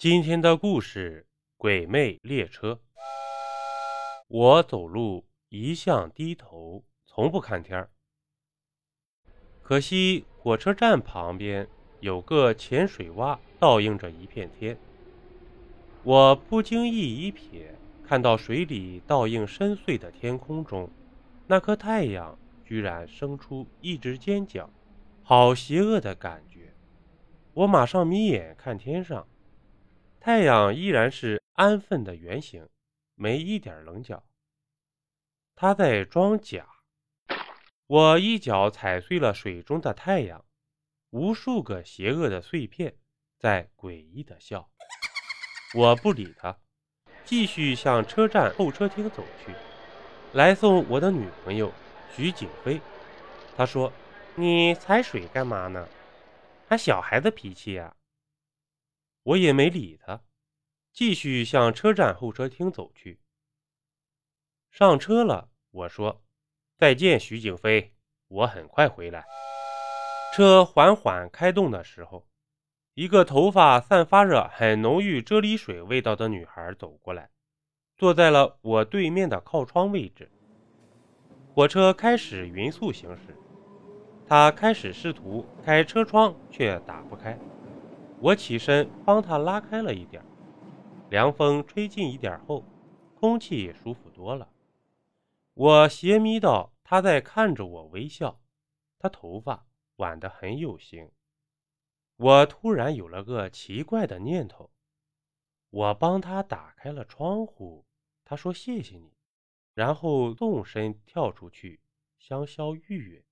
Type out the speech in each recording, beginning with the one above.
今天的故事《鬼魅列车》。我走路一向低头，从不看天儿。可惜火车站旁边有个浅水洼，倒映着一片天。我不经意一瞥，看到水里倒映深邃的天空中，那颗太阳居然生出一只尖角，好邪恶的感觉。我马上眯眼看天上，太阳依然是安分的圆形，没一点棱角。他在装假。我一脚踩碎了水中的太阳，无数个邪恶的碎片在诡异的笑。我不理他，继续向车站候车厅走去，来送我的女朋友徐景飞。他说：“你踩水干嘛呢？还小孩子脾气呀？”我也没理他，继续向车站候车厅走去。上车了，我说。再见，徐景飞，我很快回来。车缓缓开动的时候，一个头发散发着很浓郁啫喱水味道的女孩走过来，坐在了我对面的靠窗位置。火车开始匀速行驶，她开始试图开车窗，却打不开。我起身帮他拉开了一点，凉风吹进一点后，空气也舒服多了。我斜眯到，他在看着我微笑。他头发挽得很有型。我突然有了个奇怪的念头。我帮他打开了窗户。他说：“谢谢你。”然后纵身跳出去，香消玉殒。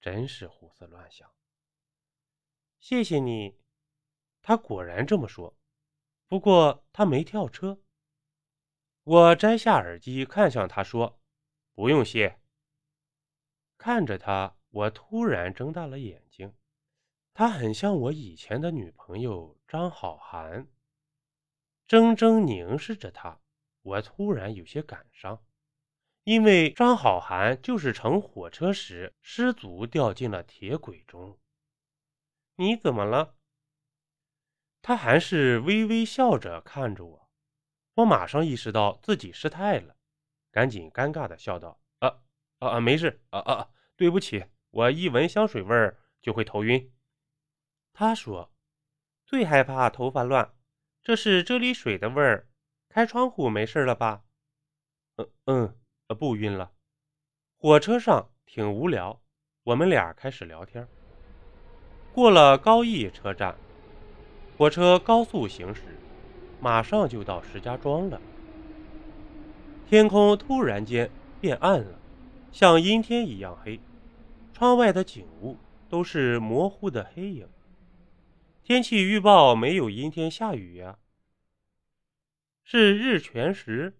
真是胡思乱想。谢谢你。他果然这么说。不过他没跳车。我摘下耳机，看向他说。不用谢。看着他，我突然睁大了眼睛。他很像我以前的女朋友张好涵。怔怔凝视着他，我突然有些感伤，因为张好涵就是乘火车时失足掉进了铁轨中。你怎么了？他还是微微笑着看着我。我马上意识到自己失态了。赶紧尴尬的笑道：“啊啊啊，没事，啊啊，对不起，我一闻香水味儿就会头晕。”他说：“最害怕头发乱，这是啫喱水的味儿。开窗户没事了吧？”“嗯嗯，不晕了。”火车上挺无聊，我们俩开始聊天。过了高邑车站，火车高速行驶，马上就到石家庄了。天空突然间变暗了，像阴天一样黑。窗外的景物都是模糊的黑影。天气预报没有阴天下雨呀。是日全食。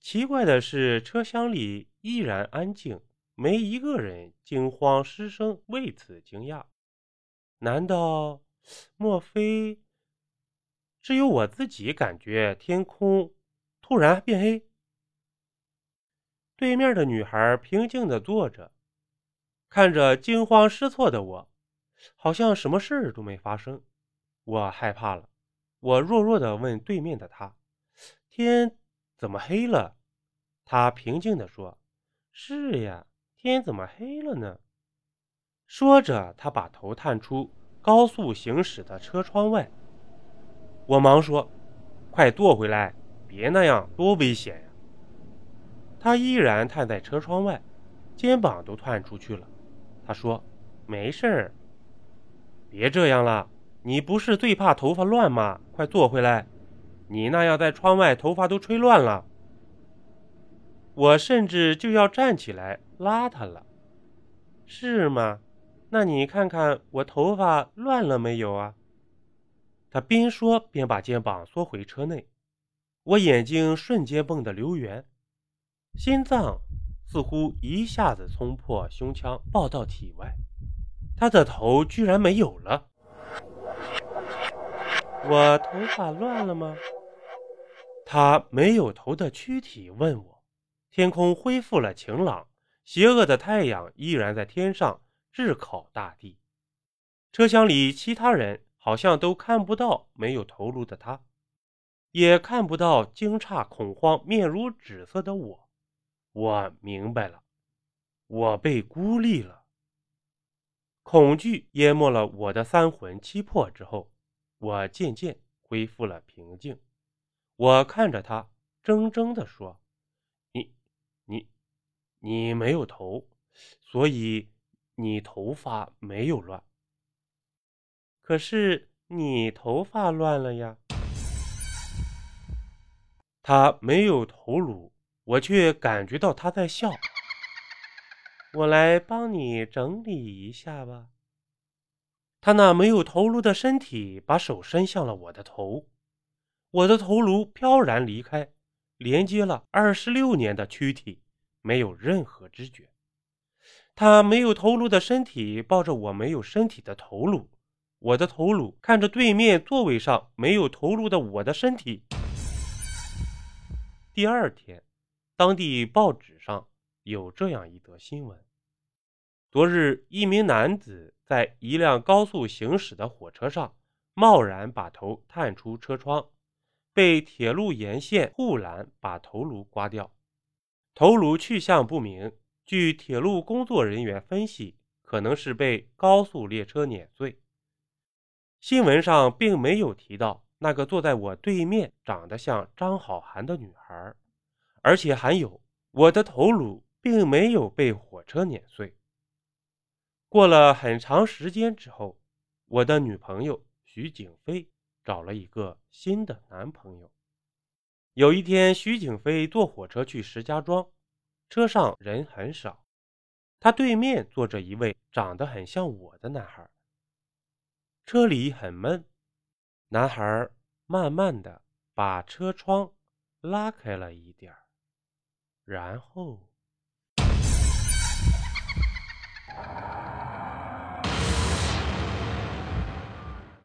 奇怪的是，车厢里依然安静，没一个人惊慌失声，为此惊讶。难道？莫非？只有我自己感觉天空突然变黑？对面的女孩平静地坐着，看着惊慌失措的我，好像什么事儿都没发生。我害怕了，我弱弱地问对面的她：“天怎么黑了？”她平静地说：“是呀，天怎么黑了呢？”说着，她把头探出高速行驶的车窗外。我忙说：“快坐回来，别那样，多危险呀！”他依然探在车窗外，肩膀都探出去了。他说：“没事儿，别这样了。你不是最怕头发乱吗？快坐回来。你那样在窗外，头发都吹乱了。我甚至就要站起来拉他了。是吗？那你看看我头发乱了没有啊？”他边说边把肩膀缩回车内。我眼睛瞬间蹦得溜圆。心脏似乎一下子冲破胸腔，爆到体外。他的头居然没有了。我头发乱了吗？他没有头的躯体问我。天空恢复了晴朗，邪恶的太阳依然在天上炙烤大地。车厢里其他人好像都看不到没有头颅的他，也看不到惊诧、恐慌、面如纸色的我。我明白了，我被孤立了。恐惧淹没了我的三魂七魄之后，我渐渐恢复了平静。我看着他，怔怔地说：“你，你，你没有头，所以你头发没有乱。可是你头发乱了呀。”他没有头颅。我却感觉到他在笑。我来帮你整理一下吧。他那没有头颅的身体把手伸向了我的头，我的头颅飘然离开，连接了二十六年的躯体，没有任何知觉。他没有头颅的身体抱着我没有身体的头颅，我的头颅看着对面座位上没有头颅的我的身体。第二天。当地报纸上有这样一则新闻：昨日，一名男子在一辆高速行驶的火车上，贸然把头探出车窗，被铁路沿线护栏把头颅刮掉，头颅去向不明。据铁路工作人员分析，可能是被高速列车碾碎。新闻上并没有提到那个坐在我对面、长得像张好涵的女孩。而且还有，我的头颅并没有被火车碾碎。过了很长时间之后，我的女朋友徐景飞找了一个新的男朋友。有一天，徐景飞坐火车去石家庄，车上人很少，他对面坐着一位长得很像我的男孩。车里很闷，男孩慢慢的把车窗拉开了一点。然后。